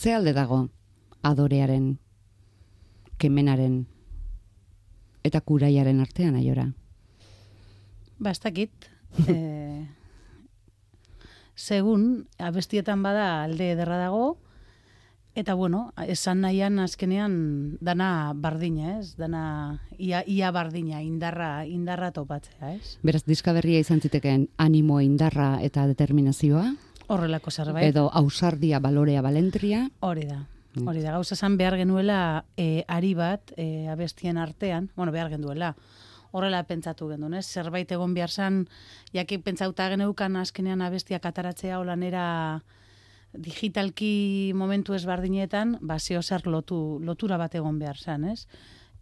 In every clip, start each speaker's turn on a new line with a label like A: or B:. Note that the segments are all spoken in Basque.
A: Ze alde dago adorearen, kemenaren eta kuraiaren artean aiora?
B: Ba, ez dakit. e, segun, abestietan bada alde ederra dago, eta bueno, esan nahian azkenean dana bardina, ez? Dana ia, ia bardina, indarra, indarra topatzea, ez?
A: Beraz, diska berria izan zitekeen animo, indarra eta determinazioa?
B: Horrelako zerbait.
A: Edo ausardia, balorea, balentria?
B: Hori da. Hori da, gauza zan behar genuela e, ari bat e, abestien artean, bueno, behar genuela, horrela pentsatu gendun, ez? Zerbait egon behar zan, jaki pentsauta geneukan azkenean abestiak ataratzea holanera digitalki momentu ezbardinetan, ba, zeo zer lotu, lotura bat egon behar zan, ez?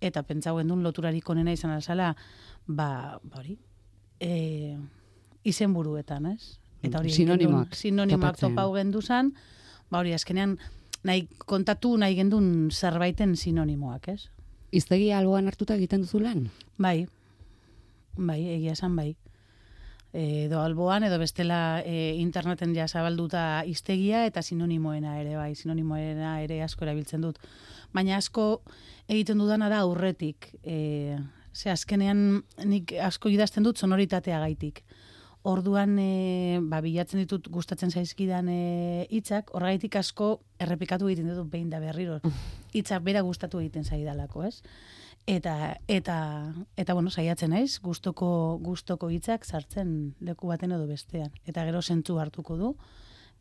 B: Eta pentsau gendun loturarik onena izan alzala, ba, ba hori, e, izen buruetan, ez? Eta hori,
A: sinonimoak,
B: sinonimoak topau gendu zan, ba hori, azkenean, nahi kontatu nahi gendun zerbaiten sinonimoak, ez?
A: Iztegia alboan hartuta egiten duzu lan?
B: Bai, bai, egia esan bai. edo alboan, edo bestela e, interneten ja zabalduta iztegia eta sinonimoena ere, bai, sinonimoena ere asko erabiltzen dut. Baina asko egiten dudana da aurretik. E, ze azkenean nik asko idazten dut sonoritatea gaitik. Orduan e, ba, bilatzen ditut gustatzen zaizkidan e, hitzak, horregaitik asko errepikatu egiten dut behin da berriro. Hitzak bera gustatu egiten zaidalako, ez? Eta eta eta bueno, saiatzen naiz, gustoko gustoko hitzak sartzen leku baten edo bestean eta gero sentzu hartuko du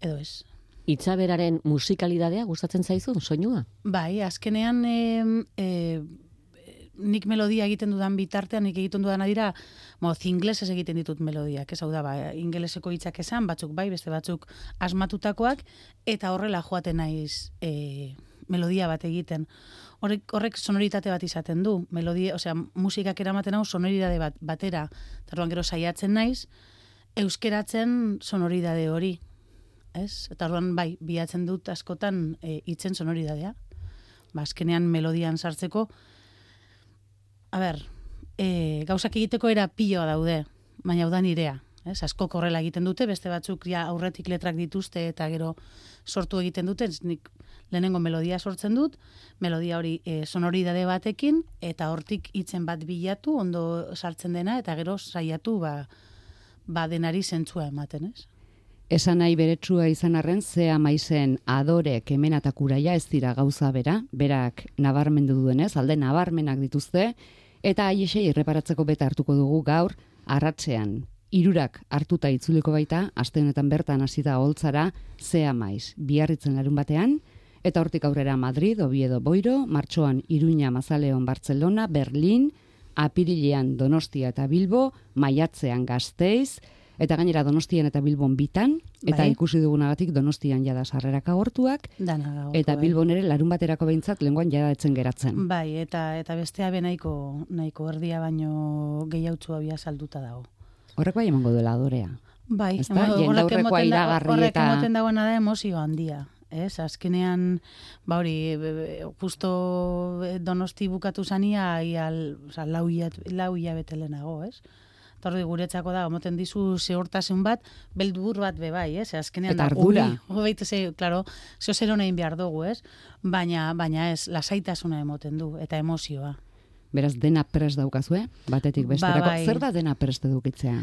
B: edo ez.
C: Itza beraren musikalidadea gustatzen zaizu soinua?
B: Bai, azkenean e, e, nik melodia egiten dudan bitartean, nik egiten dudan dira, moz, inglesez egiten ditut melodiak, ez hau da, ba, ingeleseko hitzak esan, batzuk bai, beste batzuk asmatutakoak, eta horrela joaten naiz e, melodia bat egiten. Horrek, horrek sonoritate bat izaten du, melodia, osea, musikak eramaten hau sonoridade bat, batera, eta gero saiatzen naiz, euskeratzen sonoridade hori, ez? Eta orduan bai, bilatzen dut askotan e, itzen sonoridadea. Ba, azkenean melodian sartzeko, a ber, e, gauzak egiteko era piloa daude, baina da nirea. Ez, asko korrela egiten dute, beste batzuk ja aurretik letrak dituzte eta gero sortu egiten dute, nik lehenengo melodia sortzen dut, melodia hori e, sonoridade batekin, eta hortik hitzen bat bilatu, ondo sartzen dena, eta gero saiatu ba, ba denari zentzua ematen, ez?
A: Esan nahi beretsua izan arren, ze amaizen adore kemen eta kuraia ez dira gauza bera, berak nabarmendu duenez, alde nabarmenak dituzte, eta aiesei erreparatzeko beta hartuko dugu gaur, arratzean, irurak hartuta itzuliko baita, aste honetan bertan hasi da holtzara, ze amaiz, biarritzen larun batean, eta hortik aurrera Madrid, Oviedo, Boiro, Martxoan, Iruña, Mazaleon, Barcelona, Berlin, Apirilean, Donostia eta Bilbo, Maiatzean, Gasteiz, Eta gainera Donostian eta Bilbon bitan, eta
B: Bai.
A: ikusi dugunagatik Donostian jada sarrerak agortuak, eta
B: bai.
A: Bilbon ere larun baterako behintzat lenguan jada etzen geratzen.
B: Bai, eta eta bestea be nahiko nahiko erdia baino gehiautzua bia salduta dago.
A: Horrek bai emango duela adorea.
B: Bai, horrek emoten da-
A: iragarri
B: horrek
A: eta-
B: emoten dagoena da emozio handia. Ez, azkenean, ba hori, justo eh, donosti bukatu zania, ia, oza, lau, hilabete- lau hilabete lehenago, ez? Eta hori guretzako da, emoten dizu zehortasun bat, beldur bat be bai, ez? Azkenean,
A: Eta ardura.
B: Hobeite ze, claro, zeo zer honein behar dugu, ez? Baina, baina ez, lasaitasuna emoten du, eta emozioa.
A: Beraz, dena prest daukazue, batetik besterako.
B: bai.
A: Zer da dena prest edukitzea?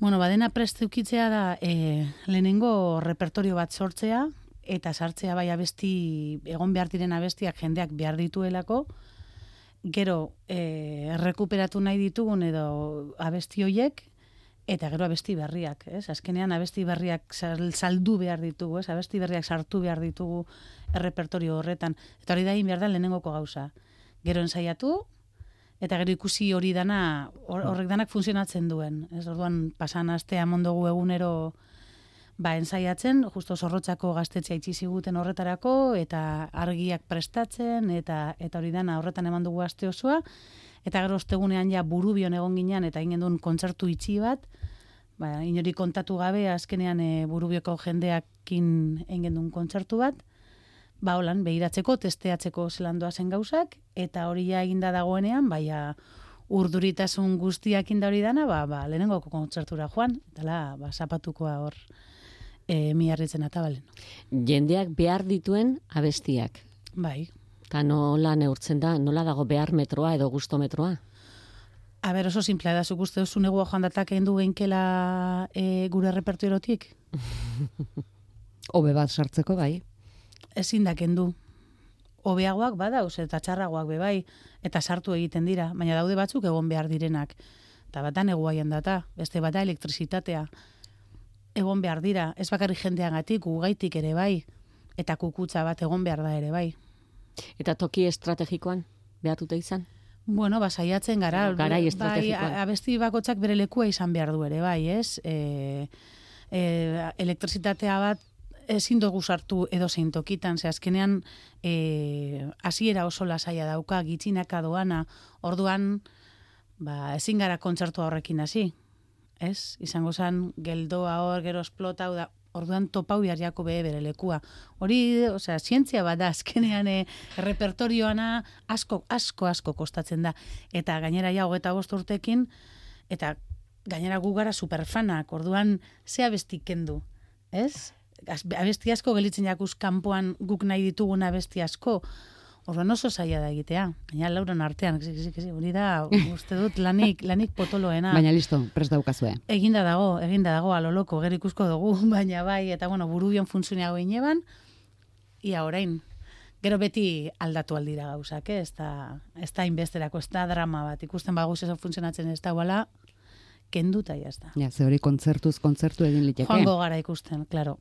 B: Bueno, badena prest eukitzea da e, lehenengo repertorio bat sortzea eta sartzea bai abesti egon behar diren abestiak jendeak behar dituelako gero e, errekuperatu nahi ditugun edo abesti hoiek eta gero abesti berriak, ez? Azkenean abesti berriak sal- saldu behar ditugu, ez? Abesti berriak sartu behar ditugu errepertorio horretan. Eta hori da egin behar da lehenengoko gauza. Gero ensaiatu, eta gero ikusi hori dana, hor- horrek danak funtzionatzen duen. Ez orduan pasan astea mondogu egunero ba ensaiatzen, justo zorrotzako gaztetzea itxi ziguten horretarako eta argiak prestatzen eta eta hori dana horretan eman dugu aste osoa. Eta gero ostegunean ja burubion egon ginean eta egin duen kontzertu itxi bat, ba inori kontatu gabe azkenean e, burubioko jendeakin egin duen kontzertu bat, ba holan behiratzeko, testeatzeko zelandoa zen gauzak, eta hori ja eginda dagoenean, baina urduritasun guztiak inda hori dana, ba, ba, lehenengoko kontzertura joan, eta ba, zapatukoa hor e, miarritzen atabalen.
C: Jendeak behar dituen abestiak.
B: Bai.
C: Eta nola neurtzen da, nola dago behar metroa edo gustometroa?
B: A ber, oso simplea da, zuk uste duzu negua joan datak egin du geinkela e, gure repertuerotik?
A: Hobe bat sartzeko bai.
B: Ezin da kendu. Hobeagoak badauz eta txarragoak be bai eta sartu egiten dira, baina daude batzuk egon behar direnak. Eta bata neguaian data, beste bata elektrizitatea. Egon behar dira, ez bakarri jendeagatik, gugaitik ere bai, eta kukutza bat egon behar da ere bai.
C: Eta toki estrategikoan behartuta izan?
B: Bueno, ba, saiatzen gara.
C: Garai
B: bai,
C: estrategikoan.
B: abesti bakotzak bere lekua izan behar du ere, bai, ez? E, e, elektrizitatea bat ezin dugu sartu edo zein tokitan, ze azkenean e, hasiera oso lasaia dauka, gitzinaka doana, orduan ba, ezin gara kontzertu horrekin hasi, ez? Izango zen geldoa hor, gero esplota, da, orduan topau behar jako behe bere lekua. Hori, osea, zientzia bat da, azkenean e, repertorioana asko, asko, asko kostatzen da. Eta gainera ja, hogeta bost urtekin, eta gainera gu gara superfanak, orduan ze abesti kendu, ez? Abesti asko gelitzen jakuz kanpoan guk nahi ditugun abesti asko, Orduan oso zaila da egitea. Baina lauron artean, hori da, uste dut, lanik, lanik potoloena.
A: Baina listo, prest daukazue.
B: Eginda dago, eginda dago, aloloko, gero ikusko dugu, baina bai, eta bueno, buru bion funtzionago ineban, ia orain. Gero beti aldatu aldira gauzak, eh? ez da, ez da inbesterako, ez da drama bat, ikusten baguz ez funtzionatzen ez da, wala, kenduta jazta.
A: Ja, ze hori kontzertuz kontzertu egin liteke.
B: Joango gara ikusten, claro.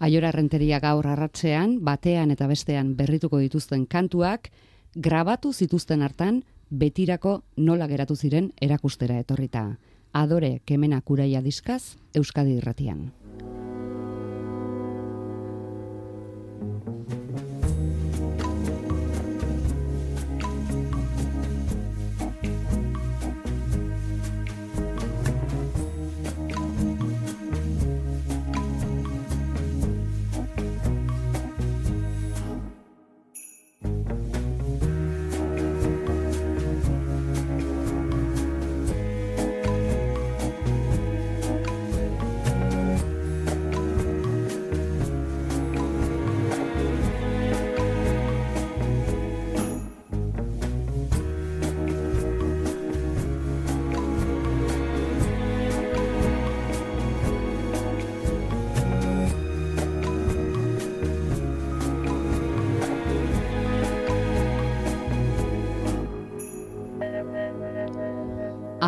A: Aiora renteria gaur arratzean, batean eta bestean berrituko dituzten kantuak, grabatu zituzten hartan, betirako nola geratu ziren erakustera etorrita. Adore kemena kuraia diskaz, Euskadi irratian.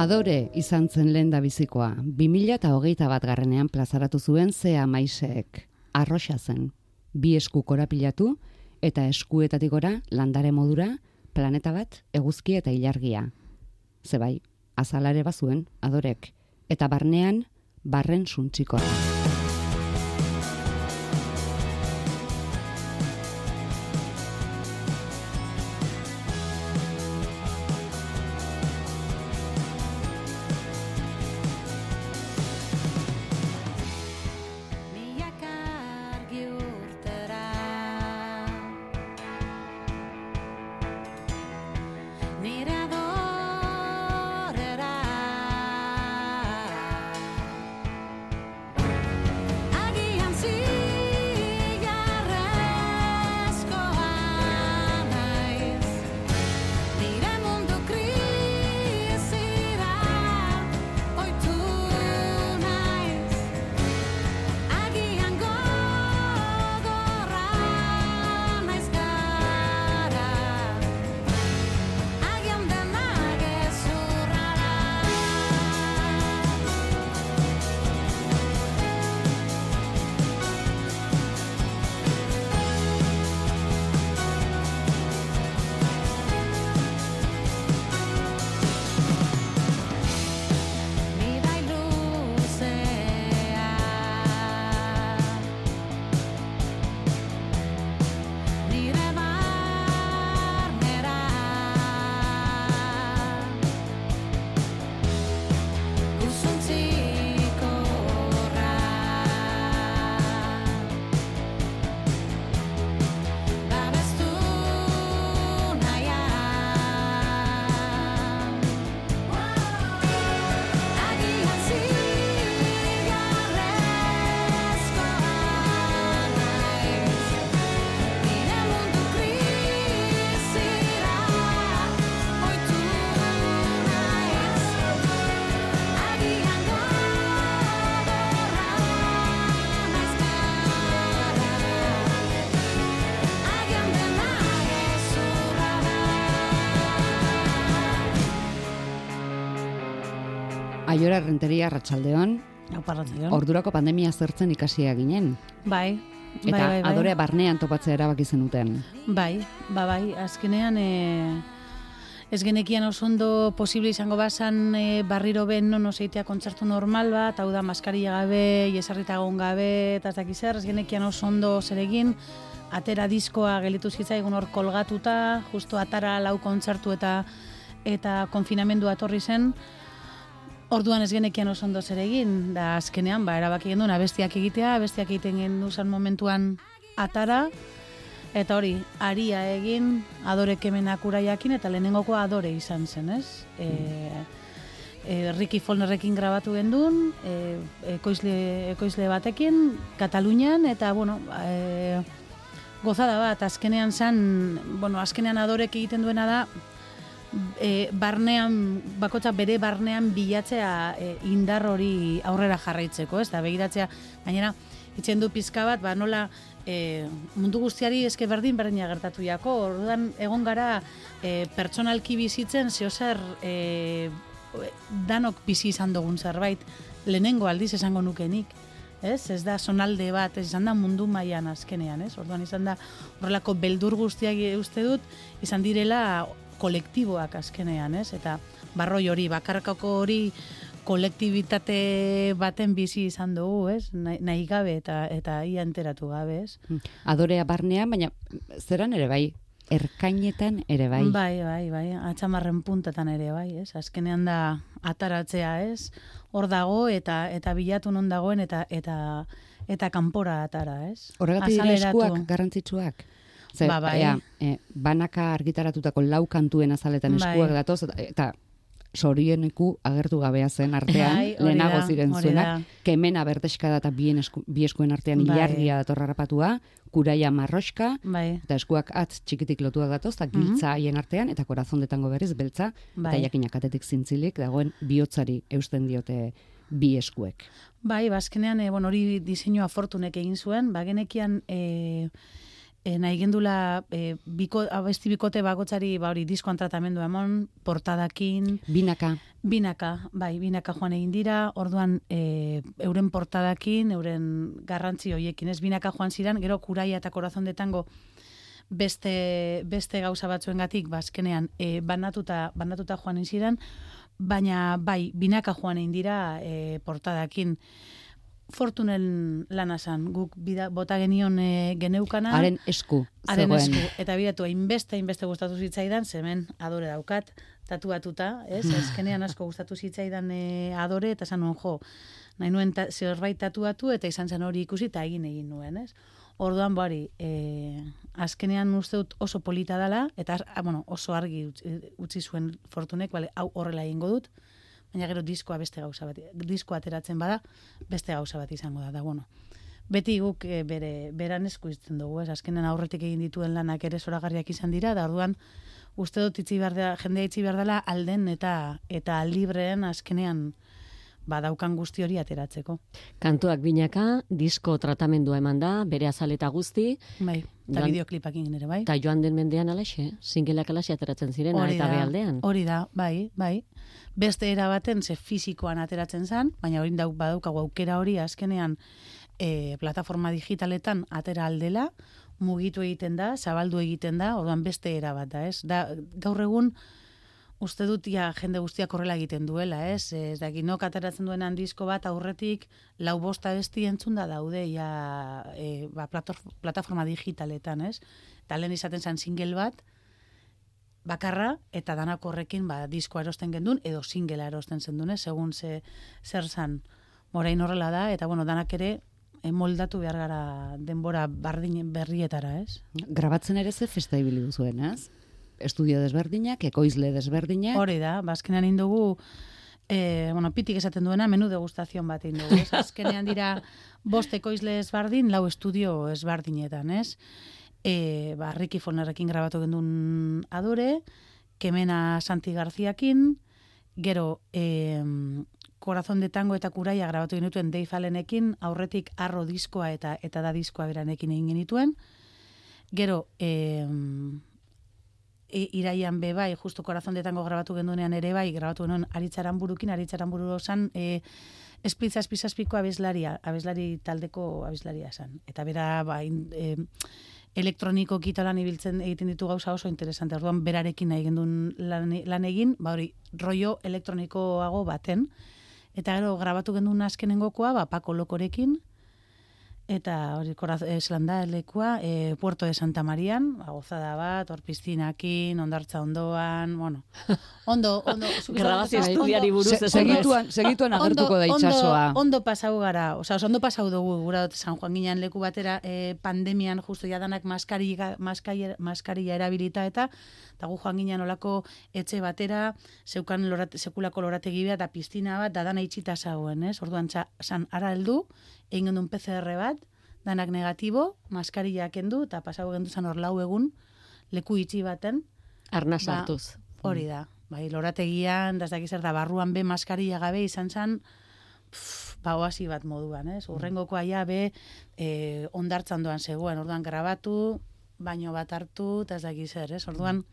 A: Adore izan zen lehen da bizikoa. 2000 eta hogeita bat garrenean plazaratu zuen zea maiseek. Arroxa zen. Bi esku korapilatu eta eskuetatik gora landare modura, planeta bat, eguzki eta ilargia. Zebai, azalare bazuen, adorek. Eta barnean, barren suntzikoa. Aiora Renteria Ratsaldeon,
B: Hau parratzean.
A: ordurako pandemia zertzen ikasia ginen.
B: Bai,
A: Eta
B: bai, bai, bai.
A: adore barnean topatzea erabaki zenuten.
B: Bai, ba, bai, azkenean e, ez genekian oso ondo posible izango bazan e, barriro ben non oseitea kontzertu normal bat, hau da maskarilla gabe, jesarrita egon gabe, eta ez dakiz ez genekian oso ondo zer egin, atera diskoa gelitu zitzaigun hor kolgatuta, justo atara lau kontzertu eta eta konfinamendua etorri zen, Orduan ez genekian oso ondo zer egin, da azkenean, ba, erabaki genuen abestiak egitea, abestiak egiten gendu zen momentuan atara, eta hori, aria egin, adore kemenak uraiakin, eta lehenengoko adore izan zen, ez? E, e, Ricky Folnerrekin grabatu gendun, e, ekoizle, ekoizle batekin, Katalunian, eta, bueno, e, gozada bat, azkenean zen, bueno, azkenean adorek egiten duena da, e, barnean, bakotza bere barnean bilatzea e, indar hori aurrera jarraitzeko, ez da, begiratzea, gainera, itzen du pizka bat, ba, nola, e, mundu guztiari eske berdin berdina gertatu jako, orduan egon gara e, pertsonalki bizitzen, zehozer e, danok bizi izan dugun zerbait, lehenengo aldiz esango nukenik, ez? Ez da sonalde bat, ez izan da mundu mailan azkenean, ez? Orduan izan da horrelako beldur guztiak uste dut, izan direla kolektiboak azkenean, ez? Eta barroi hori, bakarkako hori kolektibitate baten bizi izan dugu, ez? Nahi, nahi gabe eta eta ia enteratu gabe, ez?
A: Adorea barnean, baina zeran ere bai, erkainetan ere bai.
B: Bai, bai, bai, atxamarren puntatan ere bai, ez? Azkenean da ataratzea, ez? Hor dago eta eta bilatu non dagoen eta eta eta kanpora atara, ez?
A: Horregatik dira eskuak garrantzitsuak. Ze,
B: Ba, bai.
A: ea, e, banaka argitaratutako lau kantuen azaletan
B: Bai.
A: eskuak datoz, eta, sorieneku agertu gabea zen artean,
B: Bai,
A: lehenago ziren zuenak, kemena berteska da eta bien esku, bi eskuen artean
B: Bai.
A: ilargia dator harrapatua, kuraia marroska,
B: Bai,
A: eta eskuak atz txikitik lotuak datoz, eta giltza haien artean, eta korazondetango berriz beltza,
B: bai.
A: eta jakinak atetik zintzilik, dagoen bihotzari eusten diote bi eskuek.
B: Bai, bazkenean, e, bueno, hori diseinua fortunek egin zuen, ba, genekian e, e, nahi gendula e, biko, abesti bikote bakotzari ba, hori diskoan tratamendu emon, portadakin,
A: Binaka,
B: binaka, bai, binaka joan egin dira, orduan e, euren portadakin, euren garrantzi hoiekin, ez binaka joan ziran, gero kuraia eta korazon detango beste, beste gauza batzuengatik bazkenean e, banatuta, banatuta joan ziren, baina bai, binaka joan egin dira e, portadakin. Fortunen lana zan, guk bida, bota genion e, geneukana.
A: haren esku,
B: Haren esku, eta bidatu hainbeste, hainbeste gustatu zitzaidan, zemen adore daukat, tatuatuta, ez? Azkenean asko gustatu zitzaidan e, adore, eta zan jo, nahi nuen ta, zerbait tatuatu, eta izan zen hori ikusi, eta egin egin nuen, ez? Orduan, bari, e, azkenean uste dut oso polita dela, eta ah, bueno, oso argi utzi, utzi zuen fortunek, bale, hau horrela egingo dut, baina gero diskoa beste gauza bat, diskoa ateratzen bada, beste gauza bat izango da, da, bueno, beti guk e, bere beran esku izten dugu, ez? Azkenean aurretik egin dituen lanak ere zoragarriak izan dira, da orduan uste dut itzi behar dela, jendea itzi behar dela alden eta eta libreen azkenean badaukan guzti hori ateratzeko.
C: Kantuak binaka, disko tratamendua eman da, bere azaleta guzti,
B: Bai, eta
C: Joan-
B: bideoklipak egin ere, bai.
C: eta joan den mendean alaxe, singelak alaxe ateratzen ziren,
B: Hori
C: eta
B: da,
C: behaldean.
B: Hori da, bai, bai. Beste era baten ze fisikoan ateratzen zan, baina hori dau badaukagu aukera hori azkenean e, plataforma digitaletan atera aldela, mugitu egiten da, zabaldu egiten da, orduan beste era bat da, ez? Da, gaur egun uste dut ja jende guztiak horrela egiten duela, ez? Ez dakit nok ateratzen duen disko bat aurretik lau bosta besti entzunda daude ja e, ba, plataforma digitaletan, ez? Eta lehen izaten zen single bat, bakarra eta danak horrekin ba, diskoa erosten gendun edo singela erosten zendun, ez? segun ze, zer zan. Morain horrela da, eta bueno, danak ere eh, moldatu behar gara denbora bardin berrietara, ez?
A: Grabatzen ere ze festa ibili duzuen, ez? Estudio desberdinak, ekoizle desberdinak,
B: Hori da, bazkenean indugu, e, bueno, pitik esaten duena, menu degustazion bat indugu. Ez? Azkenean dira bost ekoizle ezbardin, lau estudio ezbardinetan, ez? E, ba, Ricky Fonerrekin grabatu gendun adore, Kemena Santi Garziakin, gero e, Corazón de Tango eta Kuraia grabatu genituen Dave Allenekin, aurretik arro diskoa eta eta da diskoa beranekin egin genituen. Gero, e, i- iraian be bai, justu korazondetango grabatu genduenean ere bai, grabatu genuen aritzaran burukin, aritzaran buru osan, e, esplitza espizazpiko abeslaria, abeslari taldeko abeslaria esan. Eta bera, ba, in, e, elektroniko lan ibiltzen egiten ditu gauza oso interesante. Orduan berarekin nahi gendun lan, lan egin, ba hori, rollo elektronikoago baten. Eta gero grabatu gendun azkenengokoa, ba, Paco Lokorekin, eta hori koraz, eslan da lekua, e, Puerto de Santa Marian, ba, gozada bat, hor piztinakin, ondartza ondoan, bueno, ondo, ondo.
C: Grabazio estudiari buruz
A: Se- segituan, segituan agertuko da itxasoa.
B: Ondo, ondo pasau gara, osea, ondo pasau dugu, gura dut San Juan ginean leku batera, eh, pandemian justu jadanak maskarilla, maskarilla, maskarilla erabilita eta, eta gu joan ginean olako etxe batera, zeukan lorate, sekulako lorategi bat, eta piztina bat, da dana itxita zagoen, ez? Orduan, txa, san, ara heldu, egin gendun PCR bat, danak negatibo, maskarilla kendu, eta pasau gendu zan hor lau egun, leku itxi baten,
C: Arna
B: Ba,
C: sartuz.
B: Hori da. Bai, lorategian, da ez dakiz zer da, barruan be maskarilla gabe izan pff, ba, oasi bat moduan, ez? Urrengokoa ja be, e, ondartzan doan zegoen, orduan grabatu, baino bat hartu, eta ez dakiz zer, ez? Orduan,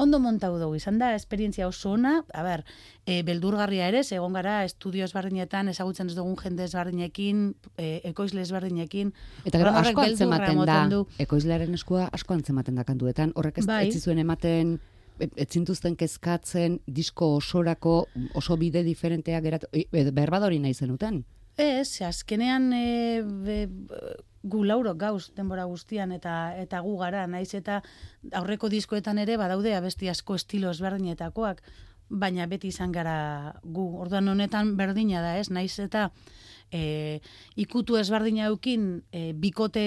B: ondo montau dugu, izan da, esperientzia oso ona, a ber, e, beldurgarria ere, egon gara, estudio ezberdinetan, ezagutzen ez dugun jende ezberdinekin, e, ekoizle ezberdinekin,
A: Eta gero asko antzematen da,
B: du.
A: ekoizlearen eskua asko antzematen da kantuetan, horrek ez,
B: Bai.
A: ez ematen, e- ez zintuzten kezkatzen, disko osorako oso bide diferenteak geratu, e, e, berbadori nahi zenuten.
B: Ez, azkenean e, be, gu lauro gauz denbora guztian eta eta gu gara, naiz eta aurreko diskoetan ere badaude abesti asko estilo ezberdinetakoak, baina beti izan gara gu. Orduan honetan berdina da, ez? Naiz eta e, ikutu ezberdina eukin e, bikote,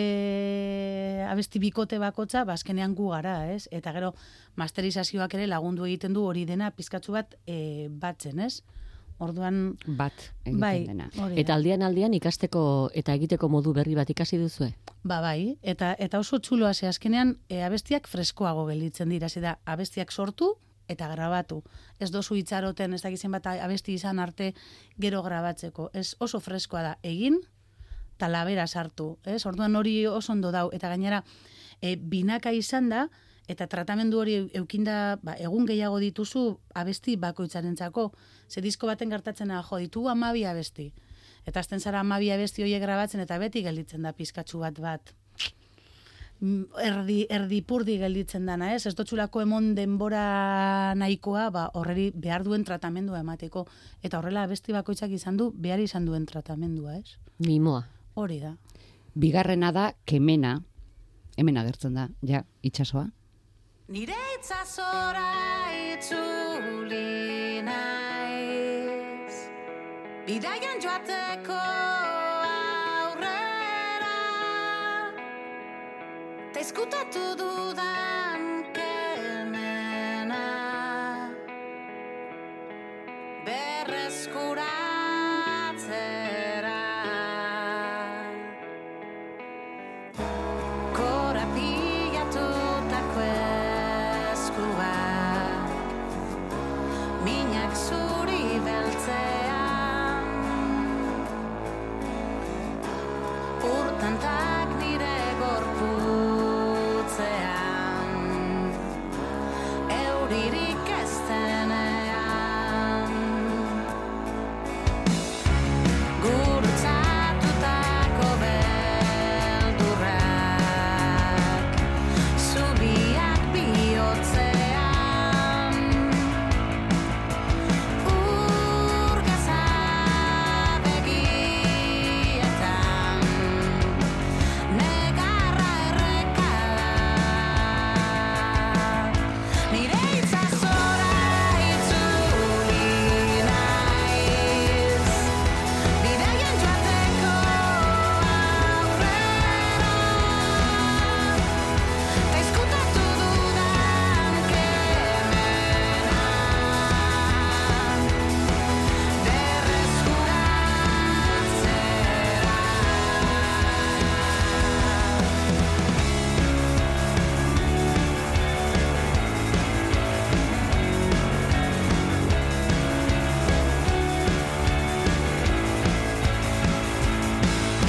B: abesti bikote bakotza, ba, azkenean gu gara, ez? Eta gero masterizazioak ere lagundu egiten du hori dena pizkatzu bat e, batzen, ez? Orduan,
A: Bat egiten
B: bai,
A: dena.
B: hori
C: Eta aldian aldian ikasteko eta egiteko modu berri bat ikasi duzue?
B: Ba bai, eta eta oso txuloa ze azkenean e, abestiak freskoago gelditzen dira, ze da abestiak sortu eta grabatu. Ez dozu itxaroten, ez dakizen bat abesti izan arte gero grabatzeko. Ez oso freskoa da egin eta labera sartu, ez? Orduan hori oso ondo dau eta gainera e, binaka izan da eta tratamendu hori eukinda ba, egun gehiago dituzu abesti bakoitzarentzako. Ze disko baten gertatzen da, jo, ditugu amabi abesti. Eta azten zara amabi abesti horiek grabatzen eta beti gelditzen da pizkatxu bat bat. Mm, Erdi, erdi purdi gelditzen dana, ez? Ez dotxulako emon denbora nahikoa, ba, horreri behar duen tratamendua emateko. Eta horrela abesti bakoitzak izan du, behar izan duen tratamendua, ez?
C: Mimoa.
B: Hori da.
A: Bigarrena da kemena, hemen agertzen da, ja, itxasoa.
D: Nire itzazora itzuli naiz. Bidaian joateko aurrera. Ta izkutatu dudan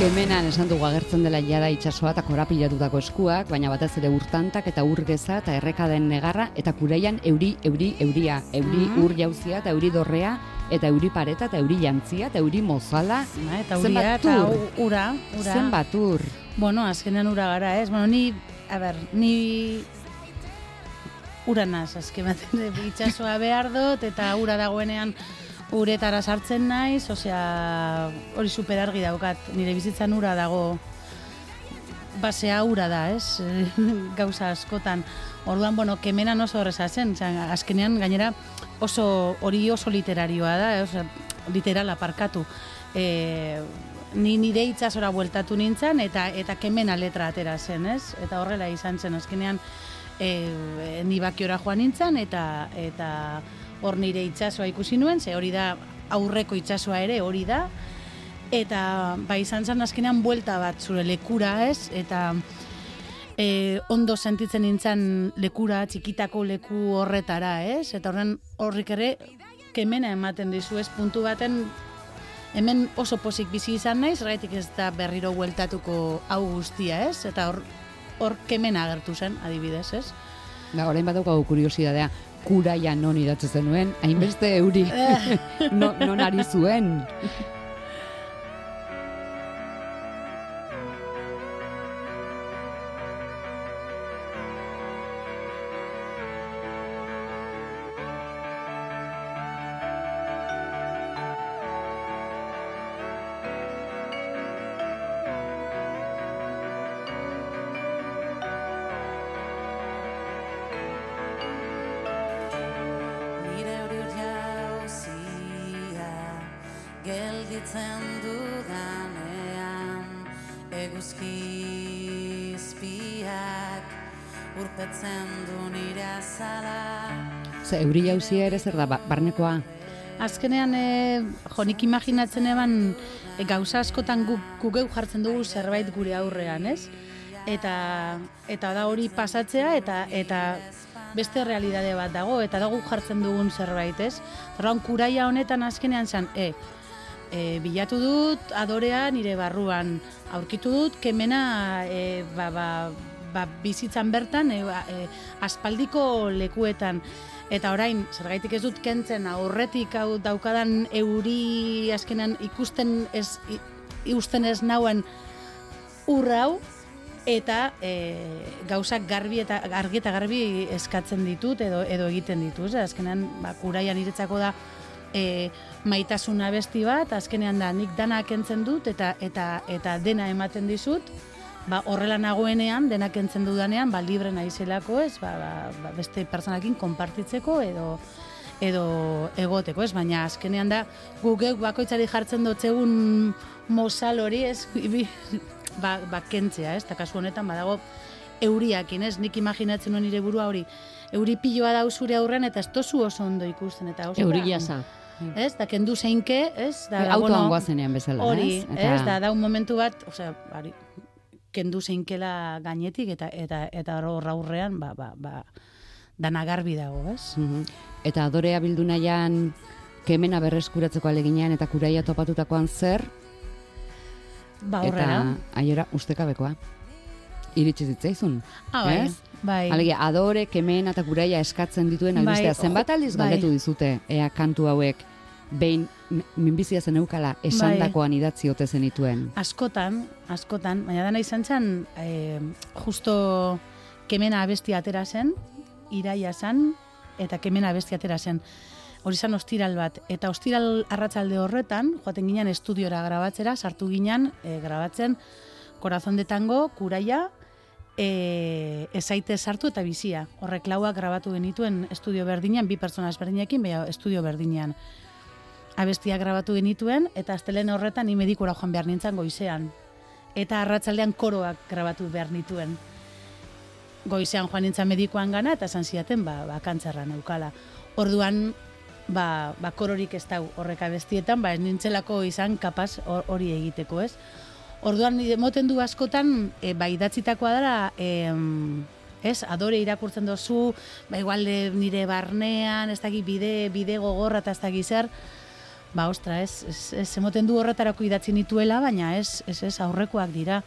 A: Kemenan esan dugu agertzen dela jada itsasoa eta korapilatutako eskuak, baina batez ere urtantak eta urgeza eta errekaden negarra eta kuraian euri, euri, euria. Euri
B: Mhm.
A: ur jauzia eta euri dorrea eta euri pareta eta euri jantzia eta euri mozala.
B: Ba, eta
A: Zenbat
B: uria eta ura, ura.
A: Zenbat ur.
B: Bueno, azkenean ura gara, ez? Bueno, ni, a ber, ni ura naz, azken baten itxasoa behar dut, eta ura dagoenean uretara sartzen naiz, osea, hori super argi daukat, nire bizitzan ura dago, basea ura da, ez? Gauza askotan. Orduan, bueno, kemenan oso horreza zen, osea, azkenean gainera oso hori oso literarioa da, eh? osea, literal aparkatu. E, ni nire itsasora bueltatu nintzen eta eta kemena letra atera zen, ez? Eta horrela izan zen azkenean e, ni bakiora joan nintzen eta eta hor nire itsasoa ikusi nuen, ze hori da aurreko itsasoa ere hori da. Eta ba izan zen azkenean buelta bat zure lekura, ez? Eta e, ondo sentitzen nintzen lekura, txikitako leku horretara, ez? Eta horren horrik ere kemena ematen dizu, ez? Puntu baten hemen oso posik bizi izan naiz, gaitik ez da berriro bueltatuko hau guztia, ez? Eta hor hor kemena agertu zen, adibidez, ez?
A: Da, orain badaukagu kuriosidadea, kuraia non idatzi zenuen, hainbeste euri, no, non ari zuen.
D: Jauzia
A: ere zer da, ba- barnekoa?
B: Azkenean, e, jo, nik imaginatzen eban e, gauza askotan guk, guk geu jartzen dugu zerbait gure aurrean, ez? Eta, eta da hori pasatzea eta eta beste realidade bat dago, eta da guk jartzen dugun zerbait, ez? Orduan kuraia honetan azkenean zan, e, e, bilatu dut adorea nire barruan, aurkitu dut kemena e, ba, ba, ba, bizitzan bertan, e, e, aspaldiko lekuetan, Eta orain, zergaitik ez dut kentzen aurretik hau daukadan euri azkenan ikusten ez, ikusten ez nauen urrau, eta e, gauzak garbi eta argi eta garbi eskatzen ditut edo edo egiten dituz. Eh? Azkenean, ba, kuraian iretzako da e, maitasuna besti bat, azkenean da nik dana kentzen dut eta eta eta dena ematen dizut, ba, horrela nagoenean, dena kentzen dudanean, ba, libre naizelako, ez, ba, ba, ba, beste personakin konpartitzeko edo edo egoteko, ez, baina azkenean da guk bakoitzari jartzen dotzegun mozal hori, ez, bi- ba, ba kentzea, ez, eta kasu honetan badago euriakin, ez, nik imaginatzen nuen nire burua hori, euri piloa da zure aurrean eta ez tozu oso ondo ikusten, eta oso
C: Euri jasa.
B: ez, da kendu zeinke, ez, da,
A: Autoan
B: bueno,
A: goazenean bezala,
B: hori,
A: ez?
B: ez, da, da un momentu bat, osea, hori, kendu zeinkela gainetik eta eta eta hor aurrean ba ba ba dana garbi dago, ez?
A: Mhm. Eta adorea bildu nahian kemena berreskuratzeko aleginean eta kuraia topatutakoan zer,
B: Ba horrela.
A: eta aiora ustekabekoa. Iritsi zitzaizun.
B: Ah, bai,
A: ez?
B: bai.
A: Alegia, adore, kemena eta kuraia eskatzen dituen albistea.
B: Bai,
A: Zenbat aldiz
B: bai.
A: galdetu dizute, ea kantu hauek, behin minbizia zen eukala, esandakoan idatzi ote zenituen.
B: askotan, askotan, baina dana izan zen, e, justo kemena abesti atera zen, iraia zen, eta kemena abesti atera zen. Hori zen ostiral bat. Eta ostiral arratsalde horretan, joaten ginen estudiora grabatzera, sartu ginen e, grabatzen Corazón de Tango, Kuraia, e, ezaite sartu eta bizia. Horrek lauak grabatu genituen estudio berdinean, bi pertsona ezberdinekin, baina estudio berdinean. Abestiak grabatu genituen, eta astelen horretan ni medikura joan behar nintzen goizean. Eta arratsaldean koroak grabatu behar nituen. Goizean joan nintzen medikoan gana, eta esan ziaten, ba, ba kantzerra neukala. Orduan, ba, ba kororik ez dau horrek abestietan, ba ez nintzelako izan kapaz hor- hori egiteko, ez? Orduan nire moten du askotan, e, ba idatzitakoa dara, em, ez, adore irakurtzen dozu, ba igual nire barnean, ez dakit bide, bide gogorra eta ez dakit zer, ba, ostra, ez, ez, ez emoten du horretarako idatzi nituela, baina ez, ez, ez aurrekoak dira.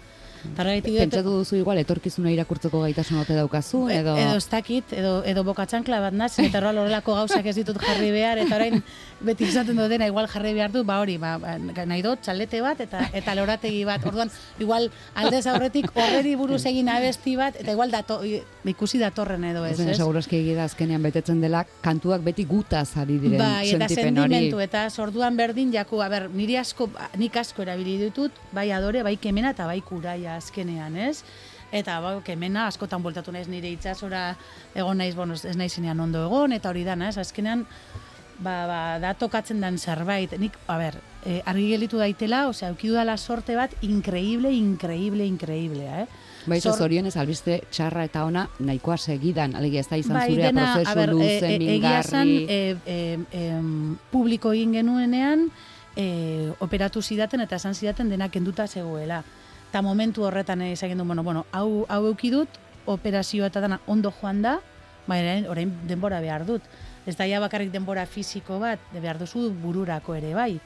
B: Tarraitik dut,
A: Pentsatu duzu igual etorkizuna irakurtzeko gaitasun ote daukazu edo
B: edo ez dakit, edo, edo bokatxankla bat naz, eta horrela horrelako gauzak ez ditut jarri behar, eta orain beti esaten dutena igual jarri behar du, ba hori, ba, ba, nahi dut, txalete bat, eta eta lorategi bat, orduan, igual aldez aurretik horreri buruz egin abesti bat, eta igual dato, ikusi datorren edo ez, ez?
A: segurazki egida azkenean betetzen dela, kantuak beti gutaz ari diren
B: Bai, eta sentimentu, eta sorduan berdin jaku, a ber, niri asko, nik asko erabili ditut, bai adore, bai kemena eta bai kuraia azkenean, ez? Eta bai, kemena askotan bueltatu naiz nire itsasora egon naiz, bueno, ez naizenean ondo egon, eta hori dana, ez? Azkenean, ba, ba, da tokatzen dan zerbait. Nik, a ber, e, argi gelitu daitela, osea, eukidu dala sorte bat, increíble, increíble, increíble, eh?
A: Bai,
B: Zor-
A: zorionez albiste txarra eta ona nahikoa segidan, alegia ez da izan
B: Bai,
A: zurea
B: dena,
A: prozesu
B: ber,
A: luze,
B: e, e,
A: mingarri.
B: e, e, em, publiko egin genuenean, e, operatu zidaten eta esan zidaten denak kenduta zegoela. Eta momentu horretan izan du, bueno, bueno, hau, hau eukidut, operazioa eta dana ondo joan da, baina orain- denbora behar dut. Ez da ja bakarrik denbora fisiko bat, behar duzu bururako ere bai.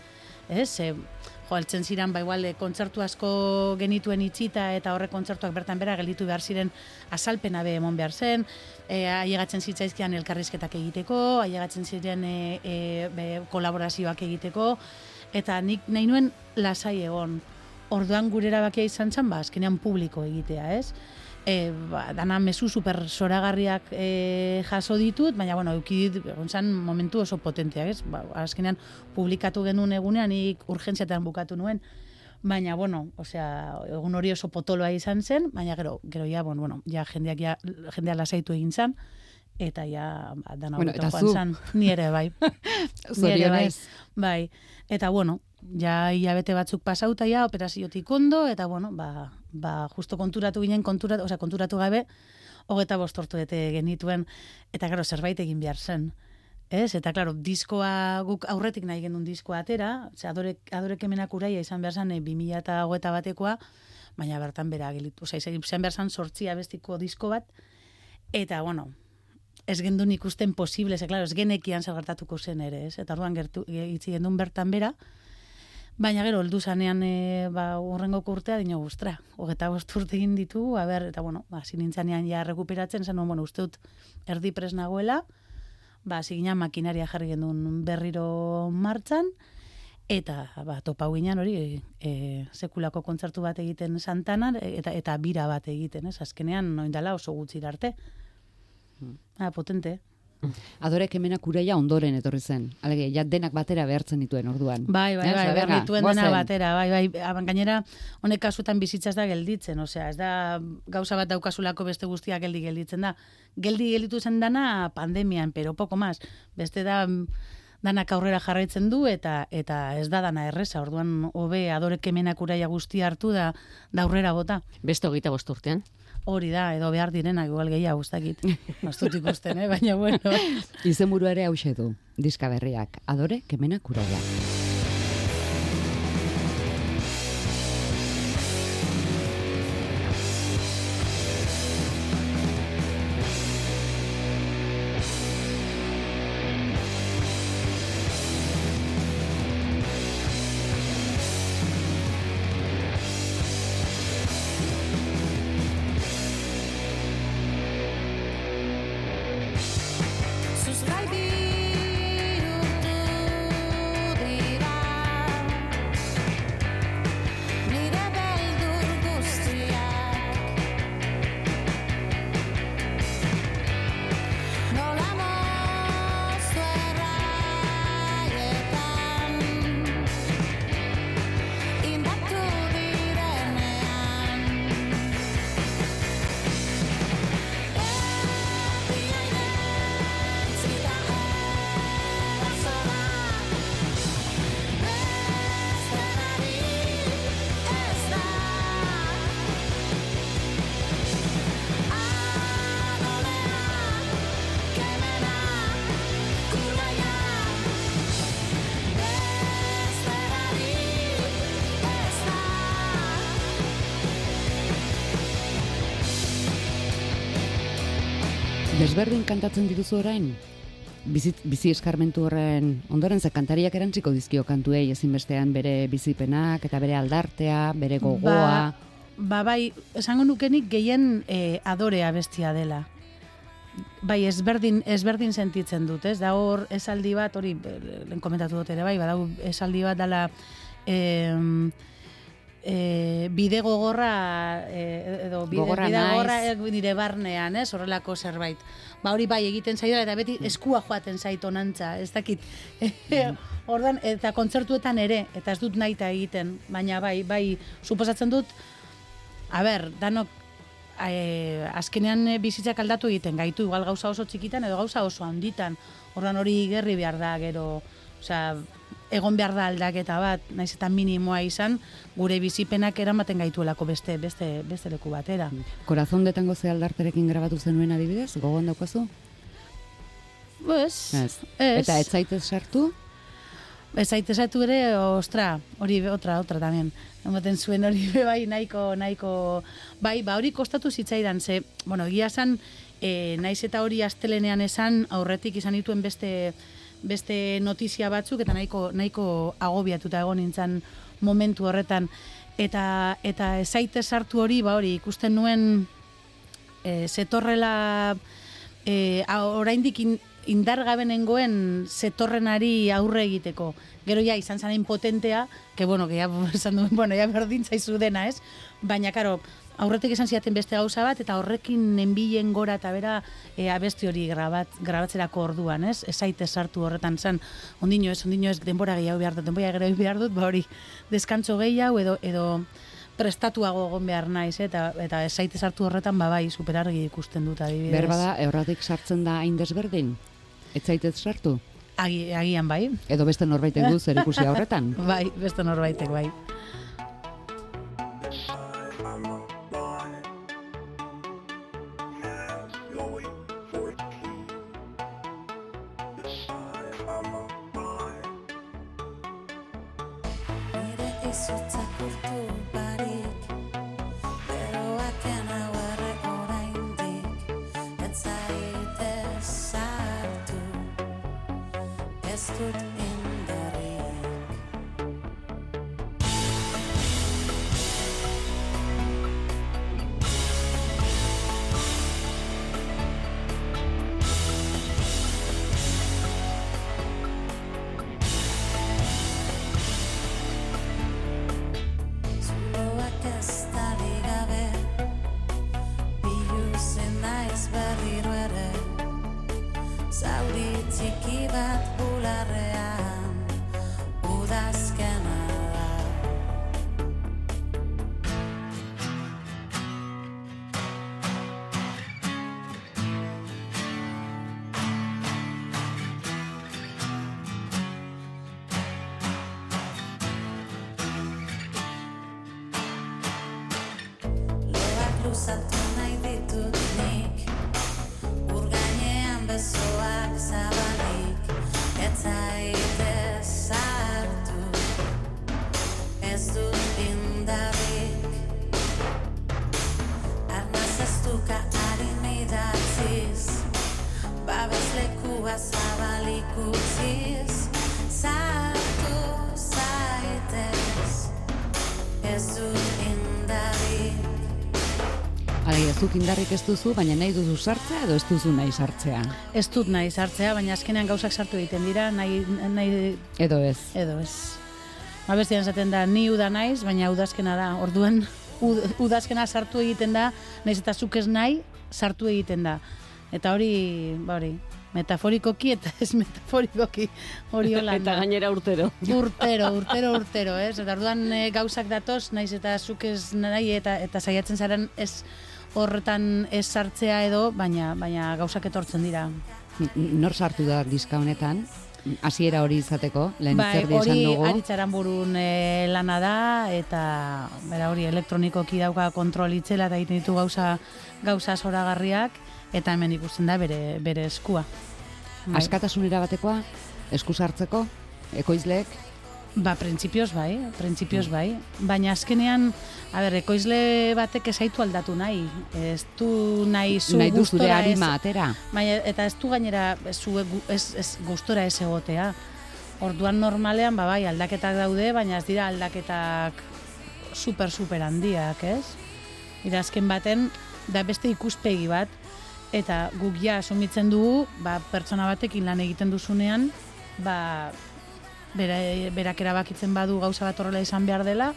B: Ez, e, jo, altzen ziren, ba, igual, eh, kontzertu asko genituen itxita eta horre kontzertuak bertan bera gelditu behar ziren azalpena be emon behar zen, e, ailegatzen zitzaizkian elkarrizketak egiteko, ailegatzen ziren e, e, be, kolaborazioak egiteko, eta nik nahi nuen lasai egon. Orduan gure erabakia izan zen, ba, azkenean publiko egitea, ez? E, ba, dana mezu super soragarriak e, jaso ditut, baina, bueno, eukidit, egon momentu oso potenteak, ez? Ba, azkenean publikatu genuen egunean, nik urgentziatan bukatu nuen, baina, bueno, osea, egun hori oso potoloa izan zen, baina gero, gero ja, bueno, bueno, ja jendeak ja, jendea lasaitu egin zen, eta ja, ba, dana
A: Bueno,
B: joan zen, ni ere bai. Ni ere bai. Bai, eta bueno, ja hilabete batzuk pasauta ja operaziotik ondo, eta bueno, ba, ba justo konturatu ginen, konturatu, osea, konturatu gabe, hogeta bostortu bete genituen, eta gero zerbait egin behar zen. Ez? Eta, klaro, diskoa guk aurretik nahi genuen diskoa atera, ze adorek, adorek hemenak uraia izan behar zen, e, 2000 eta hogeta batekoa, baina bertan bera gelitu. Osea, izan behar zen sortzi abestiko disko bat, eta, bueno, ez gendun ikusten posible, ze, klaro, ez genekian zer gertatuko zen ere, ez? Eta orduan gertu, itzi gendun bertan bera, Baina gero, heldu zanean e, ba, urrengo urtea, dino guztra. Hogeta bost urte egin ditu, a ber, eta bueno, ba, sinintzanean ja rekuperatzen, zen, bueno, uste dut erdi pres nagoela, ba, zigina makinaria jarri genuen berriro martxan, eta ba, topau ginen hori, e, sekulako kontzertu bat egiten Santanan, eta eta bira bat egiten, ez? Azkenean, noindala oso gutxi arte. Ah, potente.
A: Adorek hemenak uraia ondoren etorri zen. Alege, ja denak batera behartzen dituen orduan.
B: Bai, bai, bai,
A: ba,
B: behar dituen dena batera, bai, bai, aban gainera, honek kasutan bizitza ez da gelditzen, osea, ez da gauza bat daukazulako beste guztiak geldi gelditzen da. Geldi gelditu zen dana pandemian, pero poco más. Beste da mm, danak aurrera jarraitzen du eta eta ez da dana erresa. Orduan hobe adorek hemenak uraia guztia hartu da da aurrera bota.
C: Beste hogeita bost urtean.
B: Hori da, edo behar direnak igual gehiago. Ez dut ikusten, eh? baina bueno.
A: Izenburu ere hause du, diska berriak. Adore, kemenak uraia. Desberdin kantatzen dituzu orain? bizi, bizi eskarmentu horren ondoren ze kantariak erantziko dizkio kantuei ezinbestean bere bizipenak eta bere aldartea, bere gogoa.
B: Ba, ba bai, esango nukenik gehien e, adorea bestia dela. Bai, ezberdin, ezberdin sentitzen dut, ez? Da hor esaldi bat, hori eh, lehen komentatu dut ere, bai, badau esaldi bat dela em, e, bide gogorra e, edo bide,
A: Gogorra
B: bide gogorra nire barnean, ez? Horrelako zerbait. Ba hori bai egiten zaio eta beti eskua joaten zait onantza, ez dakit. Ordan eta kontzertuetan ere eta ez dut naita egiten, baina bai, bai suposatzen dut A ber, danok e, azkenean bizitzak aldatu egiten gaitu, igual gauza oso txikitan edo gauza oso handitan. Ordan hori gerri behar da, gero, osea, egon behar da aldaketa bat, naiz eta minimoa izan, gure bizipenak eramaten gaituelako beste beste beste leku batera.
A: Corazón de tango ze aldarterekin grabatu zenuen adibidez, gogoan daukazu?
B: Pues,
A: Ez.
B: ez.
A: Eta ez zaitez sartu?
B: Ez zaite zatu ere, ostra, hori otra, otra también. Ematen zuen hori bai nahiko, nahiko, bai, ba hori kostatu zitzaidan, ze, bueno, egia esan, e, naiz eta hori astelenean esan, aurretik izan dituen beste, beste notizia batzuk, eta nahiko, nahiko agobiatuta egon nintzen momentu horretan. Eta, eta zaite sartu hori, ba hori, ikusten nuen, e, zetorrela e, oraindik in, indargabe nengoen zetorrenari aurre egiteko. Gero ja izan zan impotentea, que bueno, que ja esan duen, bueno, ja berdin zaizu dena, ez? Baina, karo, aurretik esan ziaten beste gauza bat, eta horrekin nenbilen gora eta bera e, abesti hori grabat, grabatzerako orduan, ez? Ez zaite sartu horretan zan, ondino ez, ondino ez, denbora gehiago behar dut, denbora gehiago behar dut, ba hori, deskantzo gehiago edo, edo prestatuago egon behar naiz, eh? eta, eta ez zaite sartu horretan, ba bai, superargi ikusten dut adibidez.
A: Berba da, horratik sartzen da hain desberdin? Ez zaitez sartu?
B: Agi, agian bai,
A: Edo beste norbaitek du zer ikusi horretan?
B: bai, beste norbaitek bai.
D: Luzatu nahi ditut nik. Ur gainean besoak zabalik Ez zaite sartu Ez dut indarrik. Arnaz ez duka harin idatziz Babeslekua zabalik utziz
A: Alegia, ez duk indarrik ez duzu, baina nahi duzu sartzea edo ez duzu nahi sartzea?
B: Ez dut nahi sartzea, baina azkenean gauzak sartu egiten dira, nahi, nahi
A: Edo ez?
B: edo ez. Ba bestian esaten da, ni uda naiz, baina udazkena da. Orduan, ud, udazkena sartu egiten da, naiz eta zuk ez nahi, sartu egiten da. Eta hori, ba hori, metaforikoki eta ez metaforikoki hori hola.
C: Eta gainera urtero.
B: Urtero, urtero, urtero, ez? Eta orduan e, gauzak datoz, naiz eta zuk ez nahi eta eta saiatzen zaren ez horretan ez sartzea edo, baina baina gauzak etortzen dira.
A: Nor sartu da diska honetan? Hasiera hori izateko, lehen
B: Bai,
A: zerdi esan
B: hori
A: dugu.
B: aritzaran e, lana da, eta bera hori elektronikoki dauka kontrol itzela eta egiten ditu gauza, gauza zoragarriak, eta hemen ikusten da bere, bere eskua. Bai.
A: Askatasunera batekoa, esku sartzeko, ekoizleek,
B: Ba, printzipioz bai, printzipioz bai. Baina azkenean, a ber, ekoizle batek esaitu aldatu nahi. Ez du nahi zu
A: Nahi
B: gustora ez-
A: arima atera.
B: Baina, eta ez du gainera zu ez, ez gustora ez egotea. Orduan normalean, ba, bai, aldaketak daude, baina ez dira aldaketak super, super handiak, ez? Ira azken baten, da beste ikuspegi bat, eta guk ja asumitzen dugu, ba, pertsona batekin lan egiten duzunean, ba, bere, berak erabakitzen badu gauza bat horrela izan behar dela,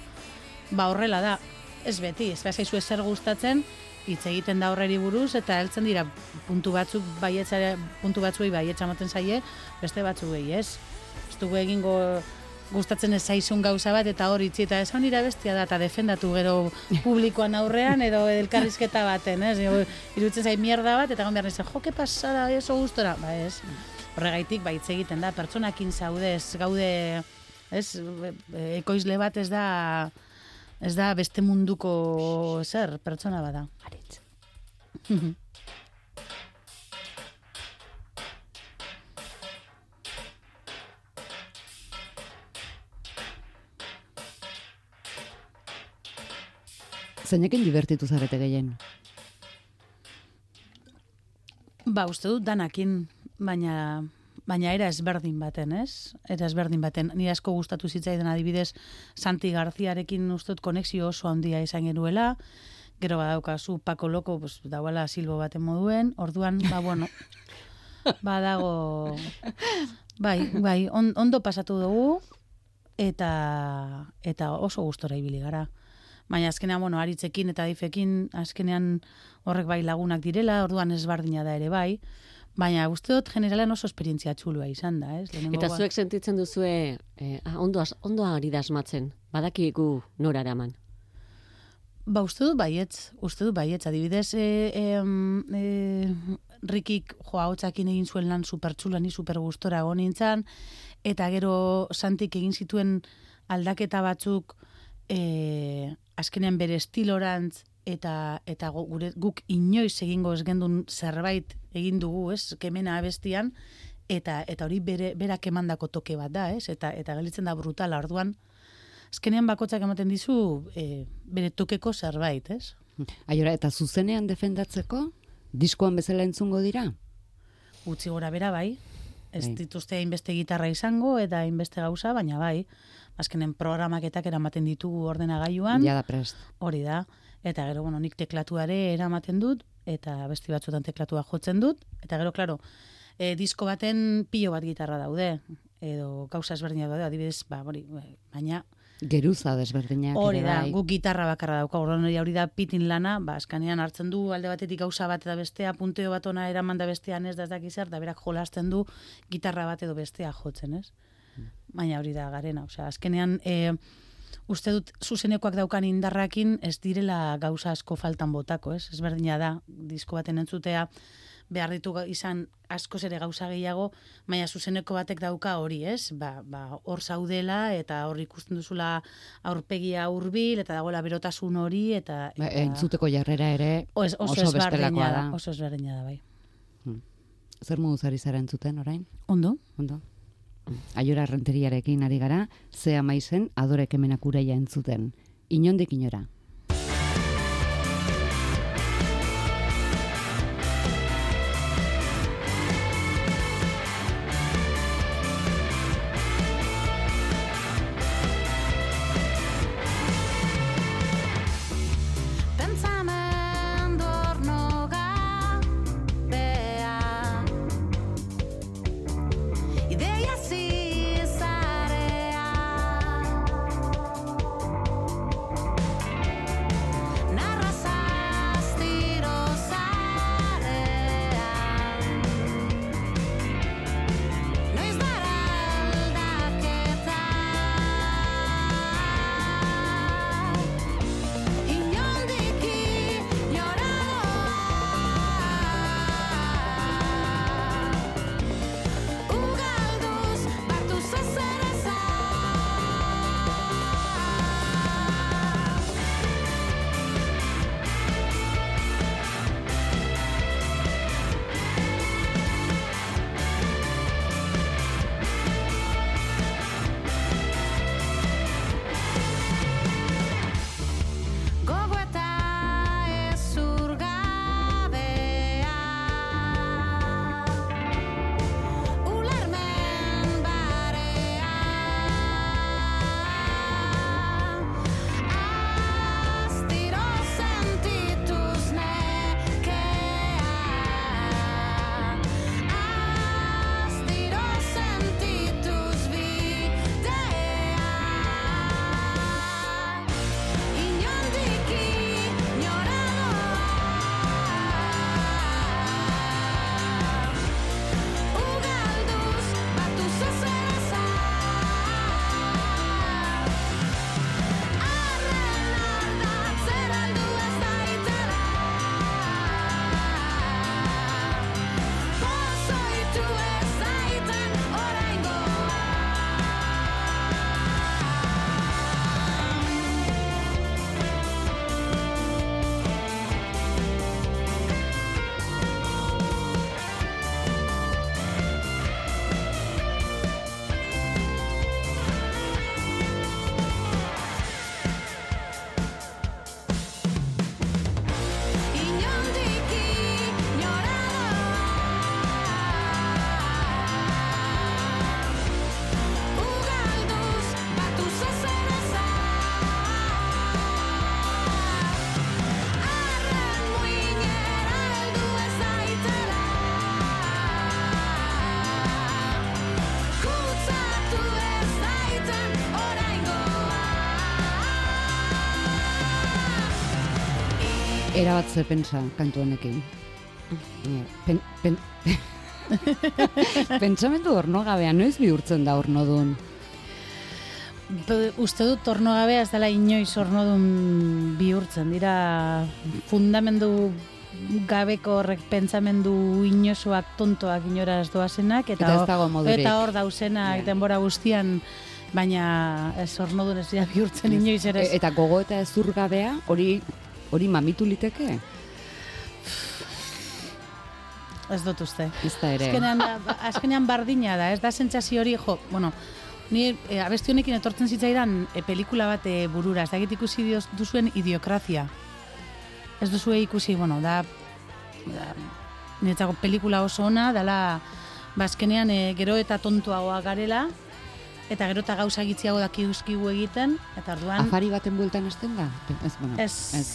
B: ba horrela da. Ez beti, ez zaizu ezer gustatzen, hitz egiten da horreri buruz, eta heltzen dira puntu batzuk baietzare, puntu batzuei baietza ematen zaie, beste batzuei, ez? Ez dugu egingo gustatzen ez zaizun gauza bat, eta hor itzi, eta esan nira bestia da, eta defendatu gero publikoan aurrean, edo elkarrizketa baten, ez? Jo, Iruditzen zai mierda bat, eta nizan, jo, que pasada, eso gustora, ba ez. Horregaitik, ba, hitz egiten da, pertsonakin zaude, ez gaude, ez, e- ekoizle bat ez da, ez da beste munduko zer, pertsona bada.
A: Aritz. Zeinekin divertitu zarete gehien?
B: Ba, uste dut danakin, baina baina era ezberdin baten, ez? Era ezberdin baten. Ni asko gustatu zitzaidan adibidez Santi Garziarekin uste dut konexio oso handia izan genuela. Gero badaukazu Paco Loco, pues, dauala silbo baten moduen. Orduan, ba, bueno, badago... Bai, bai, on, ondo pasatu dugu, eta, eta oso gustora ibili gara. Baina azkenean, bueno, aritzekin eta difekin, azkenean horrek bai lagunak direla, orduan ezbardina da ere bai, baina uste dut generalan oso esperientzia txulua izan da, ez? Lehenengo
C: Eta zuek sentitzen duzue, eh, ah, ondo, ondo ari da asmatzen, badakigu nora eraman.
B: Ba, uste dut baietz, uste dut baietz, adibidez, e, e, e, Rikik joa hotzakin egin zuen lan supertxula, ni super gustora egon nintzen, eta gero Santik egin zituen aldaketa batzuk e, azkenean bere estilorantz, eta eta gure guk inoiz egingo ez gendun zerbait egin dugu, ez? Kemena abestian eta eta hori bere berak emandako toke bat da, ez? Eta eta gelditzen da brutala. Orduan azkenean bakotzak ematen dizu e, bere tokeko zerbait, ez?
A: Aiora, eta zuzenean defendatzeko, diskoan bezala entzungo dira?
B: Utzi gora bera bai. Ez
A: Bai.
B: dituzte hainbeste gitarra izango eta hainbeste gauza, baina bai. Azkenen programaketak eramaten ditugu ordenagailuan.
A: Ja da prest.
B: Hori da. Eta gero, bueno, nik teklatuare eramaten dut, eta besti batzutan teklatua jotzen dut. Eta gero, klaro, e, disko baten pilo bat gitarra daude. Edo gauza ezberdinak daude, adibidez, ba, hori, baina
A: Geruza desberdinak
B: hori da,
A: bai.
B: guk gitarra bakarra dauka, orduan hori da pitin lana, ba, eskanean hartzen du alde batetik gauza bat eta bestea, punteo bat ona eraman da bestean ez da ez zer, da berak jolasten du gitarra bat edo bestea jotzen, ez? Baina hori da garena, osea, azkenean e, uste dut zuzenekoak daukan indarrakin ez direla gauza asko faltan botako, ez? Ezberdina da, disko baten entzutea, behar ditu izan askoz ere gauza gehiago, baina zuzeneko batek dauka hori, ez? Ba, ba, hor zaudela eta hor ikusten duzula aurpegia hurbil eta dagoela berotasun hori eta,
A: Ba,
B: eta
A: entzuteko jarrera ere
B: oso, oso,
A: bestelakoa
B: da, oso ezberdina da bai.
A: Zer moduz ari zara entzuten orain?
B: Ondo?
A: Ondo. Aiora renteriarekin ari gara, ze amaizen adore kemenak uraia entzuten. Inondik inora. Erabat ze pentsa kantu honekin. Pen, pen, pentsamendu ornogabea, noiz bihurtzen da ornodun?
B: Be- Uste dut tornogabea ez dela inoiz ornodun bihurtzen. Dira fundamendu gabeko horrek pentsamendu inosoak tontoak inora ez doazenak eta,
A: Eta ez dago modurik.
B: eta hor dauzenak
A: Ja.
B: denbora guztian baina ez ornodun ez bihurtzen inoiz ere.
A: E- Eta gogo eta ezurgabea, hori hori mamitu liteke?
B: Ez dut uste.
A: Ez da ere.
B: Azkenean, da- azkenean bardina da, ez da sentsazio hori, jo, bueno, ni e, abesti honekin etortzen zitzaidan e, pelikula bat e, burura, ez dakit ikusi dioz, duzuen idiokrazia. Ez duzue ikusi, bueno, da, da niretzako pelikula oso ona, dala, ba, azkenean e, gero eta tontuagoa garela, eta gero eta gauza gitziago dakizkigu egiten, eta orduan...
A: Afari baten bueltan esten da? Ez, bueno,
B: Ez,
A: ez,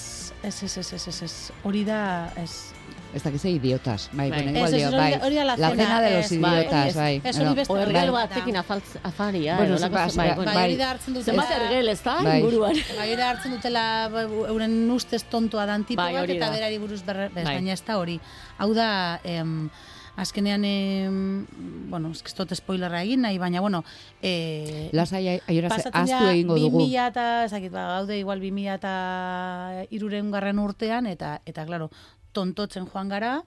B: ez, ez, ez, ez, ez, ez, hori da, ez,
A: ez dakize idiotas. Bai,
C: Bai.
A: bueno,
B: Ez,
A: igual
B: ez,
A: dio,
B: hori
A: bai.
B: da- hori da la
A: La
B: cena,
A: de los
B: ez,
C: bai,
A: idiotas,
B: ez,
A: bai.
B: ez, hori beste-
C: Oergel
B: Bai.
C: batekin afaria,
A: Bueno,
C: edo holako
A: bai, bai,
B: bai, hori da hartzen dutela...
C: Zenbat ergel, ez da,
A: Bai.
C: inguruan.
B: Bai, hori hartzen dutela ba, euren ustez tontoa dan tipo
C: Bai,
B: bat, eta
C: da.
B: berari buruz berre, bez,
C: Bai.
B: baina ez da hori. Hau da, em, azkenean, em, bueno, ez dut spoilerra egin nahi, baina, bueno, e,
A: Lasai aiora aztu egingo dugu.
B: 2000 eta, ezakit, ba, gaude igual 2000 eta iruren garren urtean, eta, eta, claro, tontotzen joan gara,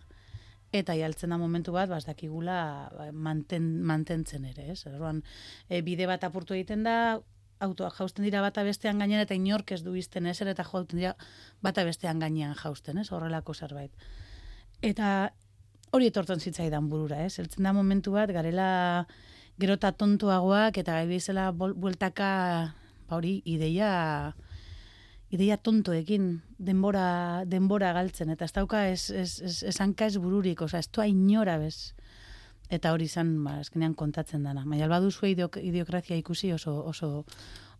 B: eta jaltzen da momentu bat, bas dakigula ba, manten, mantentzen ere, ez? Orduan, e, bide bat apurtu egiten da, autoa jausten dira bata bestean gainean eta inork ez du izten ez, eta jauten dira bata bestean gainean jausten, ez? Horrelako zerbait. Eta hori etortzen zitzaidan burura, ez? Eltzen da momentu bat, garela gero eta tontuagoak eta gai bol- bueltaka ba hori ideia ideia tontoekin denbora denbora galtzen eta ez dauka ez ez ez, hanka ez bururik, osea ez doa inora bez. Eta hori izan ba azkenean kontatzen dana. Baina baduzu idiok, idiokrazia ikusi oso oso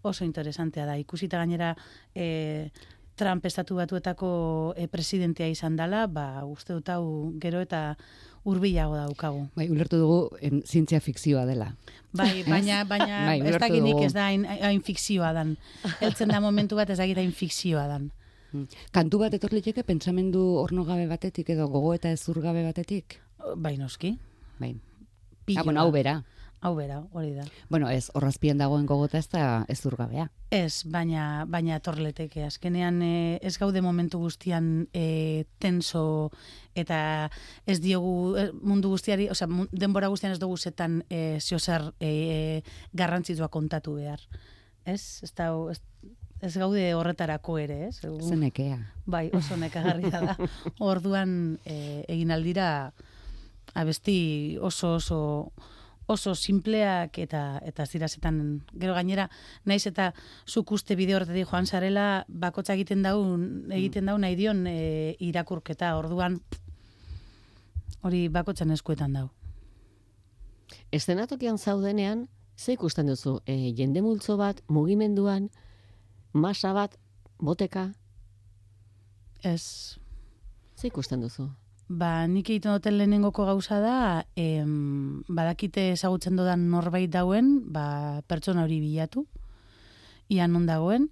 B: oso interesantea da. Ikusita gainera e, Trump estatu batuetako e, presidentea izan dela, ba uste dut hau gero eta hurbilago daukagu.
A: Bai, ulertu dugu em, zientzia fikzioa dela.
B: Bai, baina, baina
A: Bai,
B: ez
A: dugu.
B: ez da hain, hain fikzioa dan. Heltzen da momentu bat ez dakit hain fikzioa dan.
A: Mm. Kantu bat etor liteke pentsamendu ornogabe batetik edo gogo eta ezurgabe batetik?
B: Bai, noski.
A: Bai. Ah, bueno, hau bera.
B: Hau bera, hori da.
A: Bueno, ez, horrazpien dagoen gogota ez da ezurgabea.
B: Ez, baina, baina torleteke. Azkenean e, ez gaude momentu guztian e, tenso eta ez diogu e, mundu guztiari, osea, denbora guztian ez dugu zetan e, ziozer e, garrantzitsua kontatu behar. Ez? Ez, da, ez, ez gaude horretarako ere, ez?
A: Zenekea.
B: Bai, oso nekagarria da. Orduan e, egin aldira abesti oso oso oso simpleak eta eta zirazetan gero gainera naiz eta zuk uste bideo horretatik joan sarela bakotza egiten daun egiten daun nahi dion e, irakurketa orduan hori bakotzan eskuetan dau.
C: Eszenatokian zaudenean, ze ikusten duzu? E, jende multzo bat, mugimenduan, masa bat, boteka,
B: Ez
C: ze ikusten duzu?
B: Ba, nik egiten duten lehenengoko gauza da, em, badakite ezagutzen dodan norbait dauen, ba, pertsona hori bilatu, ian non dagoen,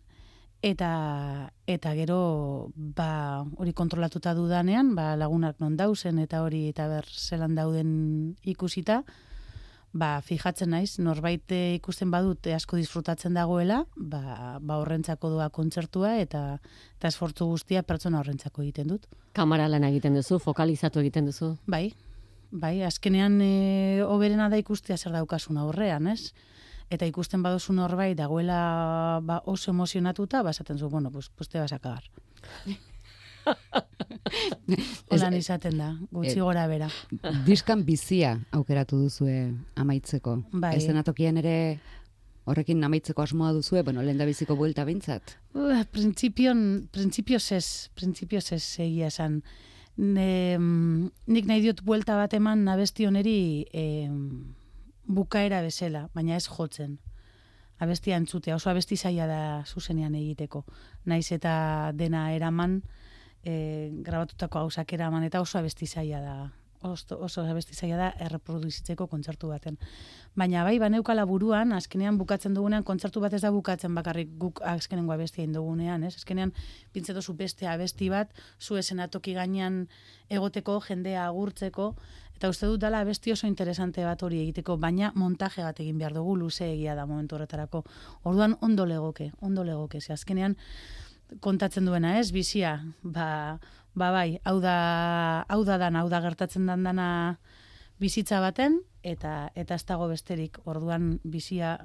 B: eta eta gero ba, hori kontrolatuta dudanean, ba, lagunak non dauzen eta hori eta ber zelan dauden ikusita, ba, fijatzen naiz, norbait eh, ikusten badut eh, asko disfrutatzen dagoela, ba, ba horrentzako doa kontzertua eta eta esfortzu guztia pertsona horrentzako egiten dut.
C: Kamara lan egiten duzu, fokalizatu egiten duzu.
B: Bai, bai, azkenean e, oberena da ikustea zer daukasun aurrean, ez? Eta ikusten baduzu norbait dagoela ba, oso emozionatuta, ba, esaten zu, bueno, pues, pues te vas a cagar. Holan izaten da, gutxi
A: Eh,
B: gora bera.
A: Diskan bizia aukeratu duzue amaitzeko.
B: Bai.
A: Eszenatokian ere horrekin amaitzeko asmoa duzue, bueno, lehen da biziko buelta bintzat.
B: Uh, Printzipioz, printzipioz ez, printzipioz ez egia esan. Ne, mm, nik nahi diot buelta bat eman abesti oneri em, bukaera bezala, baina ez jotzen. Abestia entzutea, oso abesti zaila da zuzenean egiteko. Naiz eta dena eraman, e, grabatutako gauzak eraman, eta oso abesti zaila da oso, oso abesti zaila da erreproduzitzeko kontzertu baten. Baina bai, baneukala buruan, azkenean bukatzen dugunean, kontzertu bat ez da bukatzen bakarrik guk azkenengo abestia dugunean, ez? Azkenean, pintze dozu beste abesti bat, zu esenatoki gainean egoteko, jendea agurtzeko, eta uste dut dala abesti oso interesante bat hori egiteko, baina montaje bat egin behar dugu, luze egia da momentu horretarako. Orduan, ondo legoke, ondo legoke, ze azkenean, kontatzen duena, ez, bizia, ba, ba bai, hau da, hau da dana, hau da gertatzen dan dana bizitza baten, eta eta ez dago besterik, orduan bizia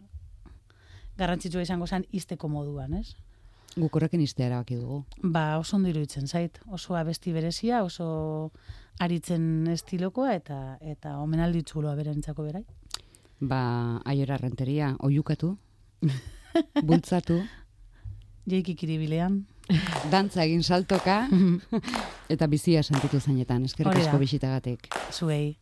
B: garrantzitsua izango zen izteko moduan, ez?
A: Guk horrekin iztea erabaki dugu.
B: Ba, oso ondo iruditzen zait, oso abesti berezia, oso aritzen estilokoa, eta eta omenalditzuloa berentzako berai.
A: Ba, aiora renteria, oiukatu, bultzatu,
B: Jeiki kiribilean.
A: dantza egin saltoka, eta bizia sentitu zainetan, eskerrik asko bisitagatik.
B: Zuei.